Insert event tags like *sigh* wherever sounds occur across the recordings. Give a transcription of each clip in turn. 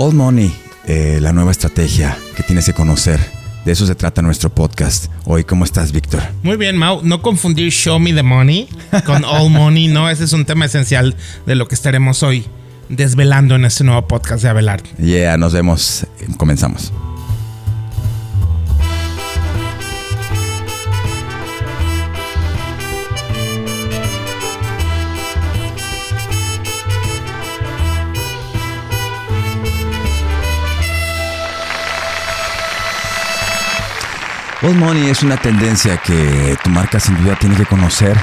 All Money, eh, la nueva estrategia que tienes que conocer. De eso se trata nuestro podcast. Hoy, ¿cómo estás, Víctor? Muy bien, Mau. No confundir Show Me the Money con *laughs* All Money, no. Ese es un tema esencial de lo que estaremos hoy desvelando en este nuevo podcast de Abelard. Yeah, nos vemos. Comenzamos. Old Money es una tendencia que tu marca sin duda tiene que conocer.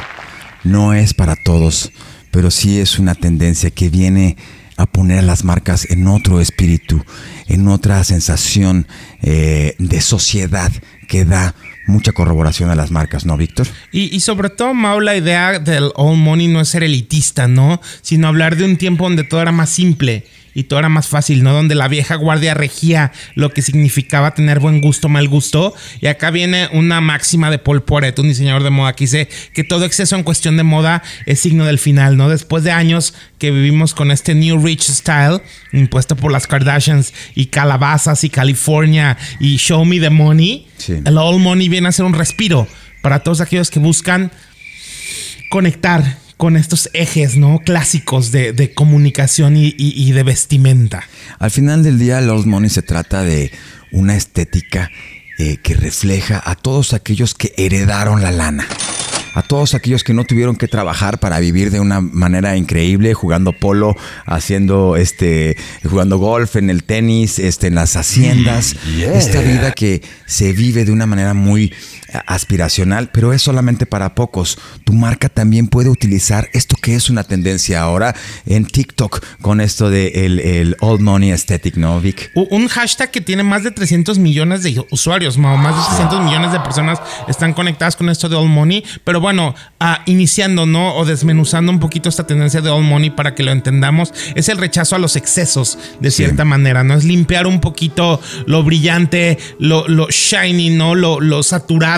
No es para todos, pero sí es una tendencia que viene a poner a las marcas en otro espíritu, en otra sensación eh, de sociedad que da mucha corroboración a las marcas, ¿no, Víctor? Y, y, sobre todo, Mau, la idea del All Money no es ser elitista, ¿no? Sino hablar de un tiempo donde todo era más simple y todo era más fácil, ¿no? Donde la vieja guardia regía lo que significaba tener buen gusto, mal gusto. Y acá viene una máxima de Paul Poret, un diseñador de moda, que dice que todo exceso en cuestión de moda es signo del final, ¿no? Después de años que vivimos con este New Rich Style impuesto por las Kardashians y calabazas y California y Show Me the Money, el All Money viene a ser un respiro para todos aquellos que buscan conectar con estos ejes no clásicos de, comunicación y, de vestimenta. Al final del día, Old Money se trata de una estética eh, que refleja a todos aquellos que heredaron la lana a todos aquellos que no tuvieron que trabajar para vivir de una manera increíble, jugando polo, haciendo este, jugando golf, en el tenis, este, en las haciendas. Esta vida que se vive de una manera muy aspiracional, pero es solamente para pocos. Tu marca también puede utilizar esto que es una tendencia ahora en TikTok con esto de el, el Old Money Aesthetic, ¿no, Vic? Un hashtag que tiene más de 300 millones de usuarios, más de 600 millones de personas están conectadas con esto de Old Money, pero bueno, ah, iniciando, ¿no? O desmenuzando un poquito esta tendencia de Old Money para que lo entendamos, es el rechazo a los excesos, de cierta manera, ¿no? Es limpiar un poquito lo brillante, lo, lo shiny, ¿no? Lo, lo saturado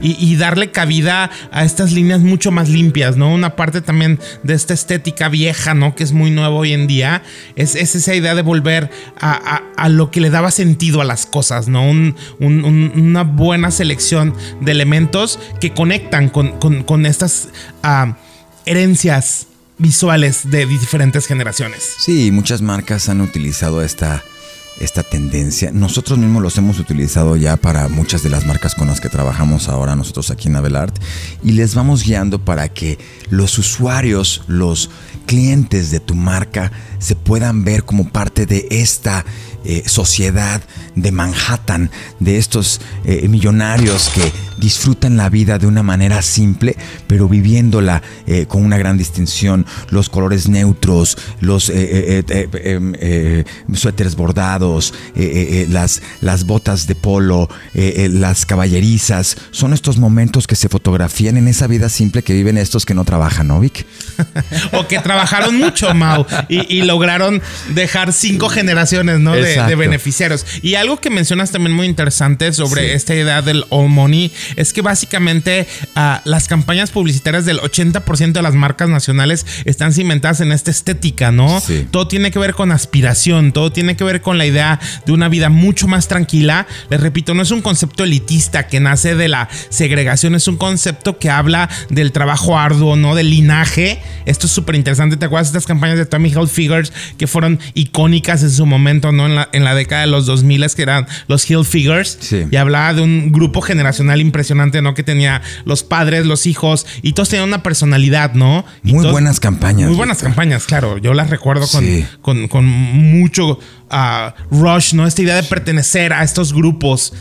y, darle cabida a estas líneas mucho más limpias, ¿no? Una parte también de esta estética vieja, ¿no? Que es muy nuevo hoy en día, es, esa idea de volver a, lo que le daba sentido a las cosas, ¿no? una buena selección de elementos que conectan con, estas ah, herencias visuales de diferentes generaciones. Sí, muchas marcas han utilizado esta esta tendencia. Nosotros mismos los hemos utilizado ya para muchas de las marcas con las que trabajamos ahora nosotros aquí en Abelart y les vamos guiando para que los usuarios, los clientes de tu marca se puedan ver como parte de esta eh, sociedad de Manhattan, de estos eh, millonarios que disfrutan la vida de una manera simple, pero viviéndola eh, con una gran distinción. Los colores neutros, los em, suéteres bordados, las, las botas de polo, las caballerizas, son estos momentos que se fotografían en esa vida simple que viven estos que no trabajan, ¿no, Vic? *laughs* o que trabajaron mucho, Mau, y, lograron dejar cinco generaciones, ¿no? de, beneficiarios. Y algo que mencionas también muy interesante sobre esta idea del all money es que básicamente uh, las campañas publicitarias del 80% de las marcas nacionales están cimentadas en esta estética, ¿no? Todo tiene que ver con aspiración, todo tiene que ver con la idea de una vida mucho más tranquila. Les repito, no es un concepto elitista que nace de la segregación, es un concepto que habla del trabajo arduo, ¿no? Del linaje. Esto es súper interesante. ¿Te acuerdas de estas campañas de Tommy Hilfiger que fueron icónicas en su momento, ¿no? En la, en la década de los 2000 que eran los Hill Figures. Y hablaba de un grupo generacional impresionante, ¿no? Que tenía los padres, los hijos y todos tenían una personalidad, ¿no? muy buenas campañas. Muy buenas campañas, claro. Yo las recuerdo con, con, mucho uh, rush, ¿no? Esta idea de pertenecer a estos grupos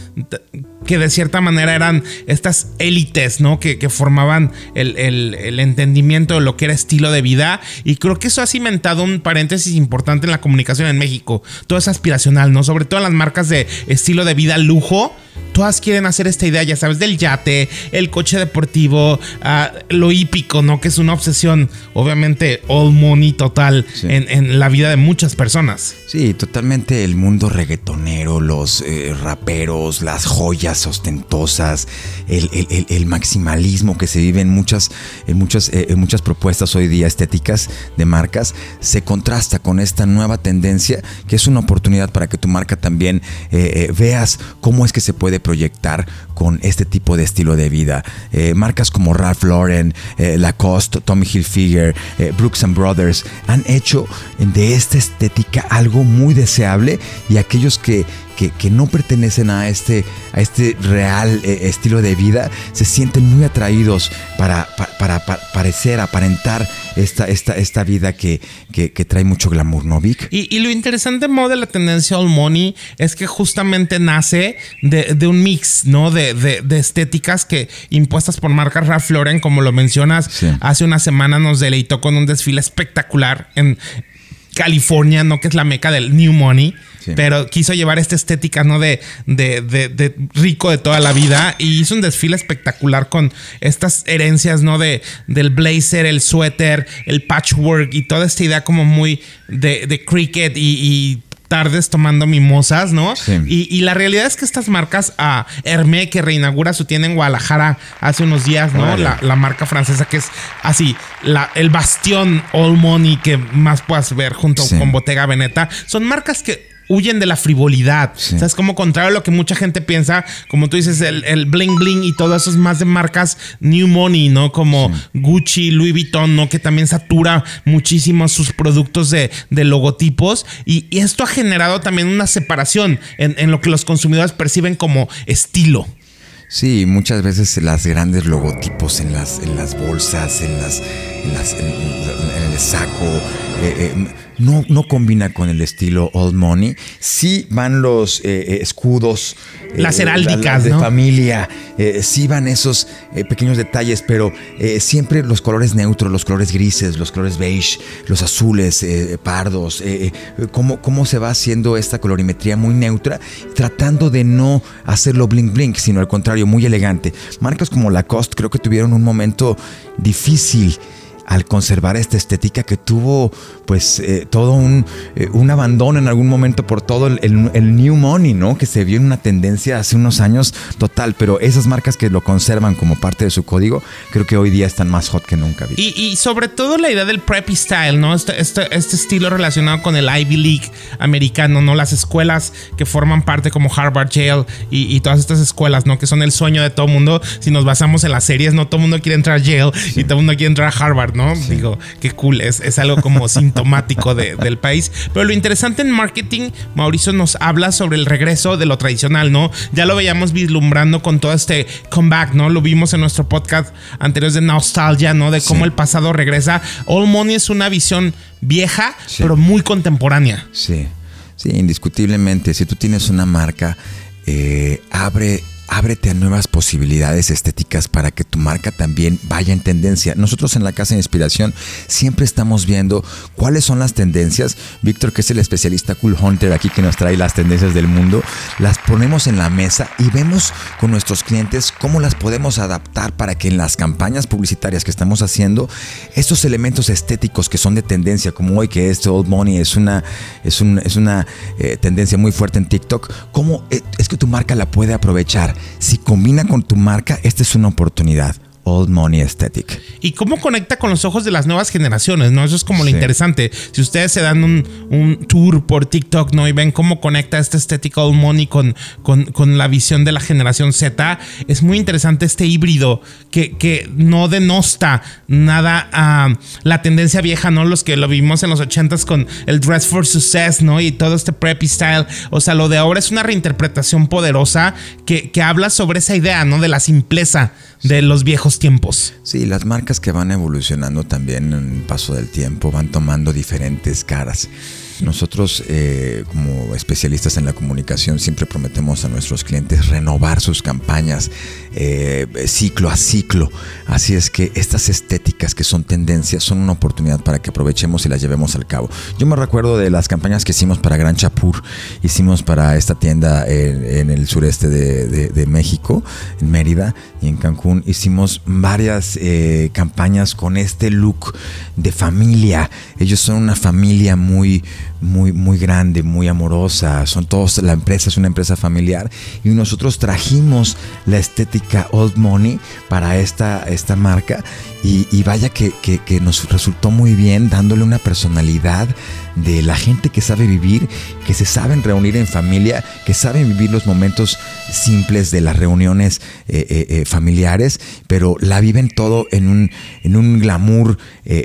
que de cierta manera eran estas élites, ¿no? Que, formaban el, el, entendimiento de lo que era estilo de vida. Y creo que eso ha cimentado un paréntesis importante en la comunicación en México. Todo es aspiracional, ¿no? Sobre todo las marcas de estilo de vida lujo todas quieren hacer esta idea, ya sabes, del yate, el coche deportivo, ah, lo hípico, ¿no? Que es una obsesión, obviamente, all money total en, la vida de muchas personas. Sí, totalmente el mundo reggaetonero, los eh, raperos, las joyas ostentosas, el, maximalismo que se vive en muchas, en muchas, eh, en muchas propuestas hoy día estéticas de marcas, se contrasta con esta nueva tendencia que es una oportunidad para que tu marca también eh, veas cómo es que se puede proyectar con este tipo de estilo de vida. Eh, marcas como Ralph Lauren, eh, Lacoste, Tommy Hilfiger, eh, Brooks and Brothers han hecho de esta estética algo muy deseable y aquellos que que, no pertenecen a este, a este real eh, estilo de vida se sienten muy atraídos para, para, parecer, aparentar esta, esta, esta vida que, que, trae mucho glamour, ¿no, Vic? Y, lo interesante de la tendencia All Money es que justamente nace de, un mix, ¿no? De, de, estéticas que impuestas por marcas Ralph Lauren, como lo mencionas, hace una semana nos deleitó con un desfile espectacular en California, ¿no? Que es la meca del New Money. Pero quiso llevar esta estética, ¿no? De, de, rico de toda la vida. Y hizo un desfile espectacular con estas herencias, ¿no? De, del blazer, el suéter, el patchwork y toda esta idea como muy de, cricket y, tardes tomando mimosas, ¿no? Y, la realidad es que estas marcas, a Hermé, que reinaugura su tienda en Guadalajara hace unos días, ¿no? La, marca francesa que es así, la, el bastión All Money que más puedas ver junto con Bottega Veneta, son marcas que huyen de la frivolidad. O sea, es como contrario a lo que mucha gente piensa, como tú dices, el, bling bling y todo eso es más de marcas New Money, ¿no? Como Gucci, Louis Vuitton, ¿no? Que también satura muchísimo sus productos de, logotipos. Y, esto ha generado también una separación en, lo que los consumidores perciben como estilo. Sí, muchas veces las grandes logotipos en las, en las bolsas, en las, en, el saco, eh, eh, no, no combina con el estilo old money. Sí van los eh, eh, escudos. Eh, las heráldicas. de familia. sí van esos pequeños detalles, pero siempre los colores neutros, los colores grises, los colores beige, los azules, pardos. Cómo, cómo se va haciendo esta colorimetría muy neutra, tratando de no hacerlo blink blink, sino al contrario, muy elegante. Marcas como Lacoste creo que tuvieron un momento difícil al conservar esta estética que tuvo pues eh, todo un, eh, un, abandono en algún momento por todo el, new money, ¿no? Que se vio en una tendencia hace unos años total, pero esas marcas que lo conservan como parte de su código, creo que hoy día están más hot que nunca. Y, y, sobre todo la idea del preppy style, ¿no? Este, este, este, estilo relacionado con el Ivy League americano, ¿no? Las escuelas que forman parte como Harvard, Yale y, todas estas escuelas, ¿no? Que son el sueño de todo mundo. Si nos basamos en las series, no todo el mundo quiere entrar a Yale y todo el mundo quiere entrar a Harvard, ¿no? Digo, qué cool, es, es algo como sintomático del país. Pero lo interesante en marketing, Mauricio nos habla sobre el regreso de lo tradicional, ¿no? Ya lo veíamos vislumbrando con todo este comeback, ¿no? Lo vimos en nuestro podcast anterior de Nostalgia, ¿no? De cómo el pasado regresa. All Money es una visión vieja, pero muy contemporánea. Sí, sí, indiscutiblemente. Si tú tienes una marca, eh, abre ábrete a nuevas posibilidades estéticas para que tu marca también vaya en tendencia. Nosotros en la Casa de Inspiración siempre estamos viendo cuáles son las tendencias. Víctor, que es el especialista Cool Hunter aquí que nos trae las tendencias del mundo, las ponemos en la mesa y vemos con nuestros clientes cómo las podemos adaptar para que en las campañas publicitarias que estamos haciendo, estos elementos estéticos que son de tendencia, como hoy que este Old Money es una, es es una eh, tendencia muy fuerte en TikTok, cómo eh, es que tu marca la puede aprovechar si combina con tu marca, esta es una oportunidad. Old Money Aesthetic. ¿Y cómo conecta con los ojos de las nuevas generaciones? ¿no? Eso es como lo interesante. Si ustedes se dan un, tour por TikTok ¿no? y ven cómo conecta esta estética Old Money con, con, la visión de la generación Z, es muy interesante este híbrido que, que no denosta nada a la tendencia vieja, ¿no? Los que lo vimos en los 80s con el Dress for Success, ¿no? Y todo este preppy style. O sea, lo de ahora es una reinterpretación poderosa que, que habla sobre esa idea, ¿no? De la simpleza de los viejos tiempos. Sí, las marcas que van evolucionando también en el paso del tiempo van tomando diferentes caras. Nosotros, eh, como especialistas en la comunicación, siempre prometemos a nuestros clientes renovar sus campañas eh, ciclo a ciclo. Así es que estas estéticas que son tendencias son una oportunidad para que aprovechemos y las llevemos al cabo. Yo me recuerdo de las campañas que hicimos para Gran Chapur, hicimos para esta tienda en, el sureste de, México, en Mérida y en Cancún. Hicimos varias eh, campañas con este look de familia. Ellos son una familia muy, muy, muy grande, muy amorosa. Son todos, la empresa es una empresa familiar y nosotros trajimos la estética Old Money para esta, esta marca y, vaya que, nos resultó muy bien dándole una personalidad de la gente que sabe vivir, que se saben reunir en familia, que saben vivir los momentos simples de las reuniones eh, eh, eh, familiares, pero la viven todo en un, en un glamour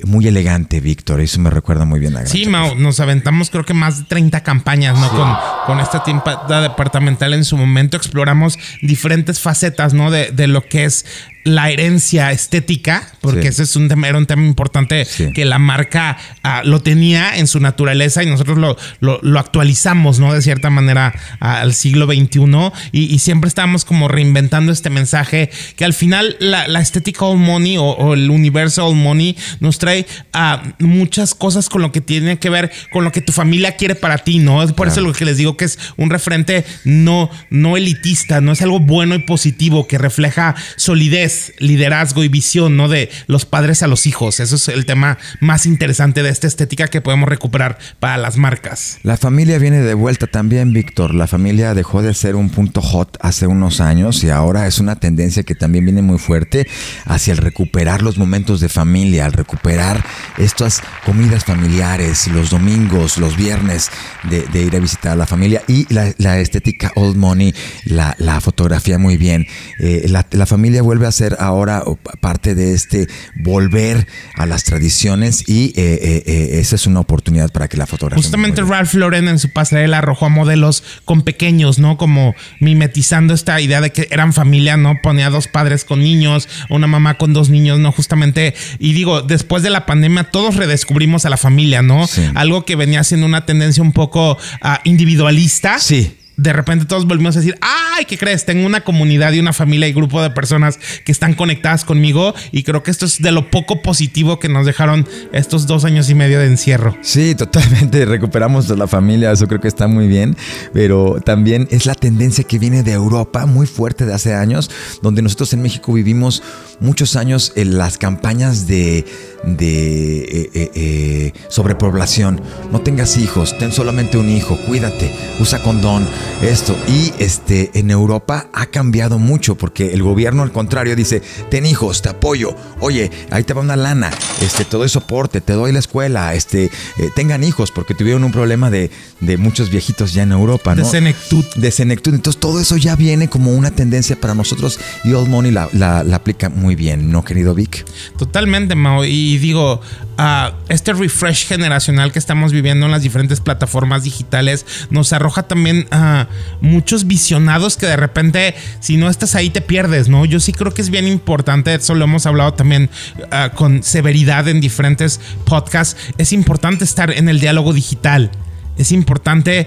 muy elegante, Víctor. Eso me recuerda muy bien a Sí, Mao, nos aventamos creo que más de 30 campañas, ¿no? Con, con esta tienda departamental en su momento exploramos diferentes facetas, ¿no? De, de lo que es la herencia estética, porque ese es un tema, era un tema importante que la marca ah, lo tenía en su naturaleza y nosotros lo, lo, actualizamos, ¿no? De cierta manera al siglo XXI y, siempre estábamos como reinventando este mensaje que al final la, estética All Money o, el universo All Money nos trae a muchas cosas con lo que tiene que ver con lo que tu familia quiere para ti, ¿no? Es por eso lo que les digo que es un referente no, no elitista, no es algo bueno y positivo que refleja solidez liderazgo y visión, ¿no? De los padres a los hijos. Eso es el tema más interesante de esta estética que podemos recuperar para las marcas. La familia viene de vuelta también, Víctor. La familia dejó de ser un punto hot hace unos años y ahora es una tendencia que también viene muy fuerte hacia el recuperar los momentos de familia, al recuperar estas comidas familiares, los domingos, los viernes, de, ir a visitar a la familia y la, estética old money, la, fotografía muy bien. Eh, la familia vuelve a ser ahora parte de este volver a las tradiciones y eh, eh, eh, esa es una oportunidad para que la fotografía. Justamente Ralph Lauren en su pasarela arrojó a modelos con pequeños, ¿no? Como mimetizando esta idea de que eran familia, ¿no? Ponía dos padres con niños, una mamá con dos niños, ¿no? Justamente, y digo, después de la pandemia todos redescubrimos a la familia, ¿no? Algo que venía siendo una tendencia un poco ah, individualista. Sí de repente todos volvimos a decir, ay, ¿qué crees? Tengo una comunidad y una familia y grupo de personas que están conectadas conmigo y creo que esto es de lo poco positivo que nos dejaron estos dos años y medio de encierro. Sí, totalmente recuperamos la familia, eso creo que está muy bien, pero también es la tendencia que viene de Europa muy fuerte de hace años, donde nosotros en México vivimos muchos años en las campañas de, de eh, eh, eh, sobrepoblación. No tengas hijos, ten solamente un hijo, cuídate, usa condón esto. Y este, en Europa ha cambiado mucho porque el gobierno al contrario dice, ten hijos, te apoyo, oye, ahí te va una lana, este, te doy soporte, te doy la escuela, este, eh, tengan hijos porque tuvieron un problema de, muchos viejitos ya en Europa, ¿no? De senectud. De senectud. Entonces todo eso ya viene como una tendencia para nosotros y Old Money la, la, aplica muy bien, ¿no, querido Vic? Totalmente, Mao. Y digo, uh, este refresh generacional que estamos viviendo en las diferentes plataformas digitales nos arroja también a muchos visionados que de repente, si no estás ahí, te pierdes, ¿no? Yo sí creo que es bien importante, eso lo hemos hablado también ah, con severidad en diferentes podcasts, es importante estar en el diálogo digital, es importante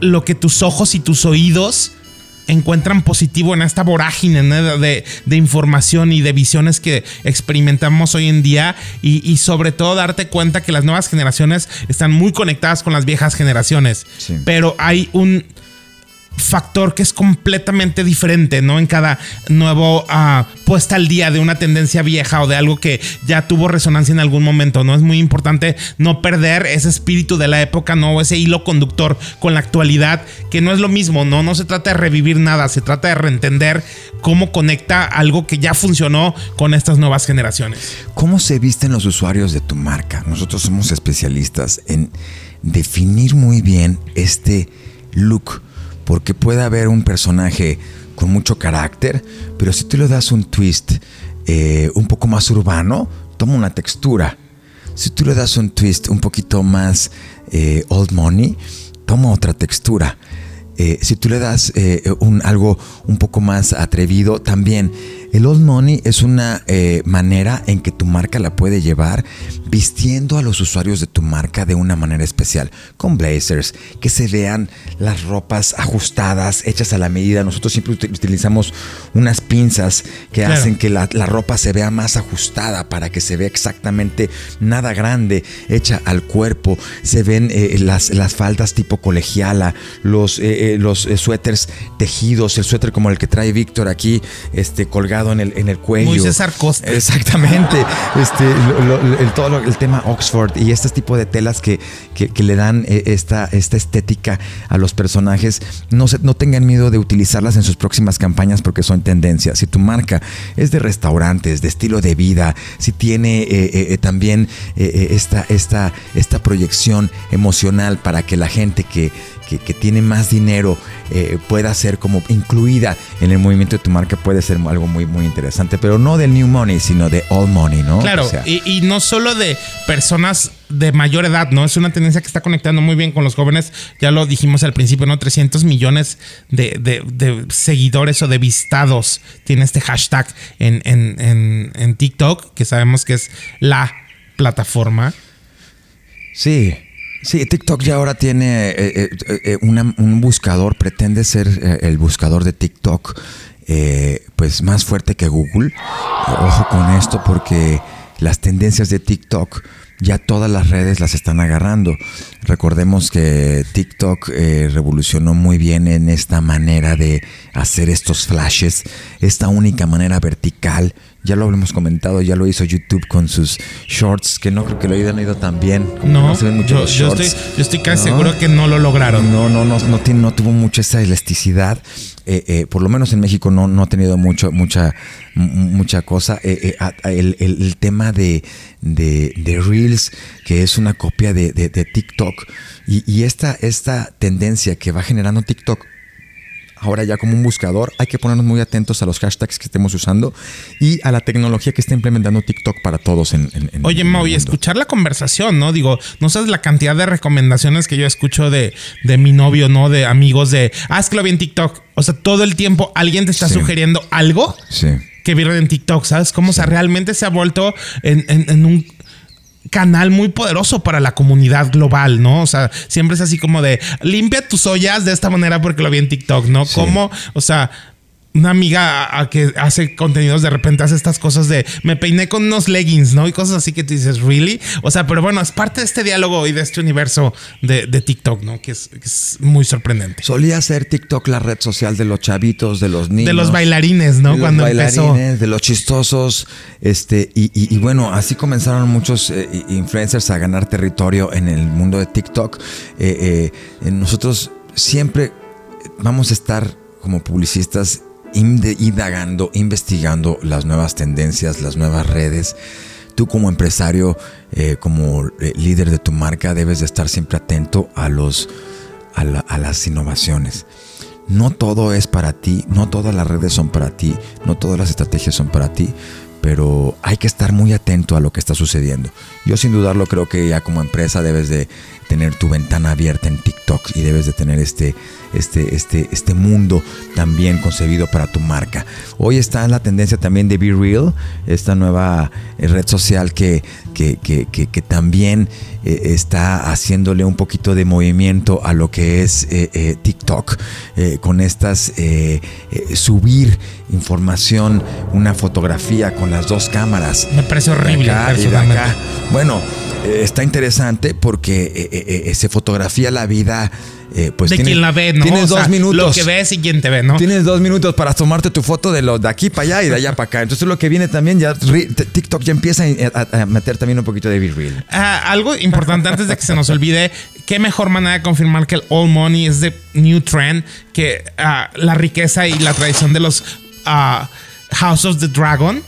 lo que tus ojos y tus oídos encuentran positivo en esta vorágine de, información y de visiones que experimentamos hoy en día. Y, sobre todo darte cuenta que las nuevas generaciones están muy conectadas con las viejas generaciones. Pero hay un factor que es completamente diferente, ¿no? En cada nuevo uh, puesta al día de una tendencia vieja o de algo que ya tuvo resonancia en algún momento, ¿no? Es muy importante no perder ese espíritu de la época, ¿no? Ese hilo conductor con la actualidad, que no es lo mismo, ¿no? No se trata de revivir nada, se trata de reentender cómo conecta algo que ya funcionó con estas nuevas generaciones. ¿Cómo se visten los usuarios de tu marca? Nosotros somos especialistas en definir muy bien este look porque puede haber un personaje con mucho carácter, pero si tú le das un twist eh, un poco más urbano, toma una textura. Si tú le das un twist un poquito más eh, old money, toma otra textura. Eh, si tú le das un, algo un poco más atrevido, también El old money es una manera en que tu marca la puede llevar vistiendo a los usuarios de tu marca de una manera especial, con blazers, que se vean las ropas ajustadas, hechas a la medida. Nosotros siempre utilizamos unas pinzas que hacen que la, ropa se vea más ajustada para que se vea exactamente nada grande, hecha al cuerpo. Se ven eh, las, las faldas tipo colegiala, los, eh, los suéteres tejidos, el suéter como el que trae Víctor aquí, este, colgado en el, en el cuello. Muy César Costa. Exactamente. *laughs* este, el, todo el tema Oxford y este tipo de telas que, que, le dan eh, esta, esta estética a los personajes, no, se, no tengan miedo de utilizarlas en sus próximas campañas porque son tendencias. Si tu marca es de restaurantes, de estilo de vida, si tiene eh, eh, también esta, esta, esta proyección emocional para que la gente que, que, tiene más dinero eh, pueda ser como incluida en el movimiento de tu marca puede ser algo muy, muy interesante, pero no del new money, sino de all money, ¿no? Claro, y, no solo de personas de mayor edad, ¿no? Es una tendencia que está conectando muy bien con los jóvenes, ya lo dijimos al principio, ¿no? 300 millones de, seguidores o de vistados tiene este hashtag en, en TikTok, que sabemos que es la plataforma. Sí, Sí, TikTok ya ahora tiene eh, eh, eh, un buscador, pretende ser el buscador de TikTok, pues más fuerte que Google. Ojo con esto porque las tendencias de TikTok ya todas las redes las están agarrando. Recordemos que TikTok revolucionó muy bien en esta manera de hacer estos flashes, esta única manera vertical ya lo hemos comentado, ya lo hizo YouTube con sus shorts, que no creo que lo hayan ido tan bien. No, se ven mucho yo, estoy, yo estoy casi seguro que no lo lograron. No, no, no, no, tiene, no tuvo mucha esa elasticidad. Eh, eh, por lo menos en México no, no ha tenido mucho, mucha, mucha cosa. Eh, el, tema de, de, Reels, que es una copia de, TikTok, y, y esta, esta tendencia que va generando TikTok ahora ya como un buscador, hay que ponernos muy atentos a los hashtags que estemos usando y a la tecnología que está implementando TikTok para todos en, Oye, Mau, y escuchar la conversación, ¿no? Digo, no sabes la cantidad de recomendaciones que yo escucho de, de mi novio, ¿no? De amigos de, ah, es que lo vi en TikTok. O sea, todo el tiempo alguien te está sugiriendo algo. Que vieron en TikTok, ¿sabes? Cómo sea, realmente se ha vuelto en un canal muy poderoso para la comunidad global, ¿no? O sea, siempre es así como de limpia tus ollas de esta manera porque lo vi en TikTok, ¿no? Como, o sea, una amiga a, que hace contenidos de repente hace estas cosas de me peiné con unos leggings, ¿no? Y cosas así que tú dices, ¿really? O sea, pero bueno, es parte de este diálogo y de este universo de, TikTok, ¿no? Que es, muy sorprendente. Solía ser TikTok la red social de los chavitos, de los niños. De los bailarines, ¿no? De Cuando los bailarines, De los chistosos. Este, y, bueno, así comenzaron muchos eh, influencers a ganar territorio en el mundo de TikTok. Eh, eh, nosotros siempre vamos a estar como publicistas indagando, investigando las nuevas tendencias, las nuevas redes. Tú como empresario, eh, como eh, líder de tu marca, debes de estar siempre atento a, los, a, a las innovaciones. No todo es para ti, no todas las redes son para ti, no todas las estrategias son para ti, pero hay que estar muy atento a lo que está sucediendo. Yo sin dudarlo creo que ya como empresa debes de tener tu ventana abierta en TikTok y debes de tener este, este, este, este mundo también concebido para tu marca. Hoy está en la tendencia también de Be Real, esta nueva eh, red social que, que, que, que también eh, está haciéndole un poquito de movimiento a lo que es eh, TikTok, con estas subir información, una fotografía con las dos cámaras. Me parece horrible. Bueno, está interesante porque se fotografía la vida. Eh, pues de quien la ve, ¿no? Tienes dos minutos. Lo que ves y quien te ve, ¿no? Tienes dos minutos para tomarte tu foto de lo de aquí para allá y de allá para acá. Entonces lo que viene también ya TikTok ya empieza a, meter también un poquito de Be Real. Ah, algo importante antes de que se nos olvide, qué mejor manera de confirmar que el all money es de new trend que ah, la riqueza y la tradición de los ah, House of the Dragon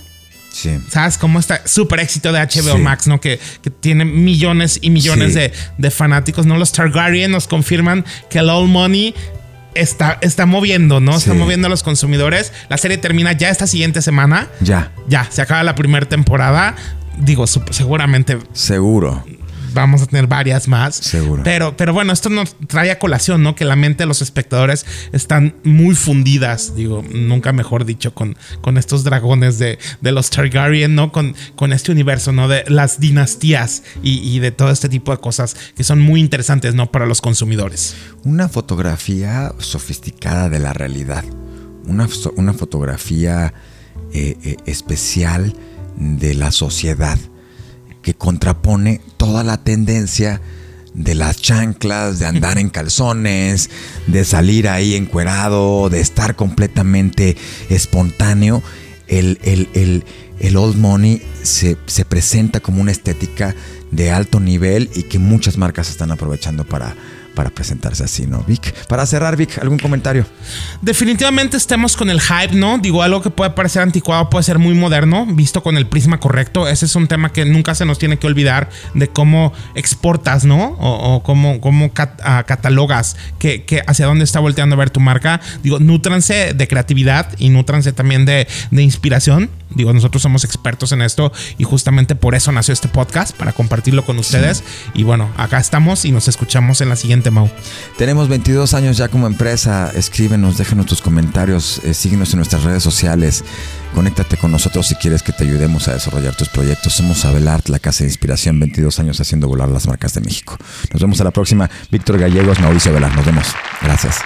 ¿Sabes cómo está? Súper éxito de HBO Max, ¿no? Que, tiene millones y millones de, fanáticos, ¿no? Los Targaryen nos confirman que el All Money está, está moviendo, ¿no? Está moviendo a los consumidores. La serie termina ya esta siguiente semana. Ya. Ya, se acaba la primera temporada. Digo, seguramente. Seguro vamos a tener varias más. Seguro. Pero, pero bueno, esto nos trae a colación, ¿no? Que la mente de los espectadores están muy fundidas, digo, nunca mejor dicho, con, con estos dragones de, de los Targaryen, ¿no? Con, con este universo, ¿no? De las dinastías y, y de todo este tipo de cosas que son muy interesantes, ¿no? Para los consumidores. Una fotografía sofisticada de la realidad. Una, una fotografía eh, eh, especial de la sociedad que contrapone toda la tendencia de las chanclas, de andar en *laughs* calzones, de salir ahí encuerado, de estar completamente espontáneo. El, el, old money se, se presenta como una estética de alto nivel y que muchas marcas están aprovechando para, para presentarse así, ¿no? Vic, para cerrar, Vic, ¿algún comentario? Definitivamente estemos con el hype, ¿no? Digo, algo que puede parecer anticuado puede ser muy moderno, visto con el prisma correcto. Ese es un tema que nunca se nos tiene que olvidar de cómo exportas, ¿no? O, cómo, cómo ah, catalogas que, hacia dónde está volteando a ver tu marca. Digo, nútranse de creatividad y nútranse también de, de inspiración. Digo, nosotros somos expertos en esto y justamente por eso nació este podcast, para compartirlo con ustedes. Y bueno, acá estamos y nos escuchamos en la siguiente Mau. Tenemos 22 años ya como empresa. Escríbenos, déjanos tus comentarios, eh, síguenos en nuestras redes sociales. Conéctate con nosotros si quieres que te ayudemos a desarrollar tus proyectos. Somos Abelart, la casa de inspiración, 22 años haciendo volar las marcas de México. Nos vemos a la próxima. Víctor Gallegos, Mauricio Abelart. Nos vemos. Gracias.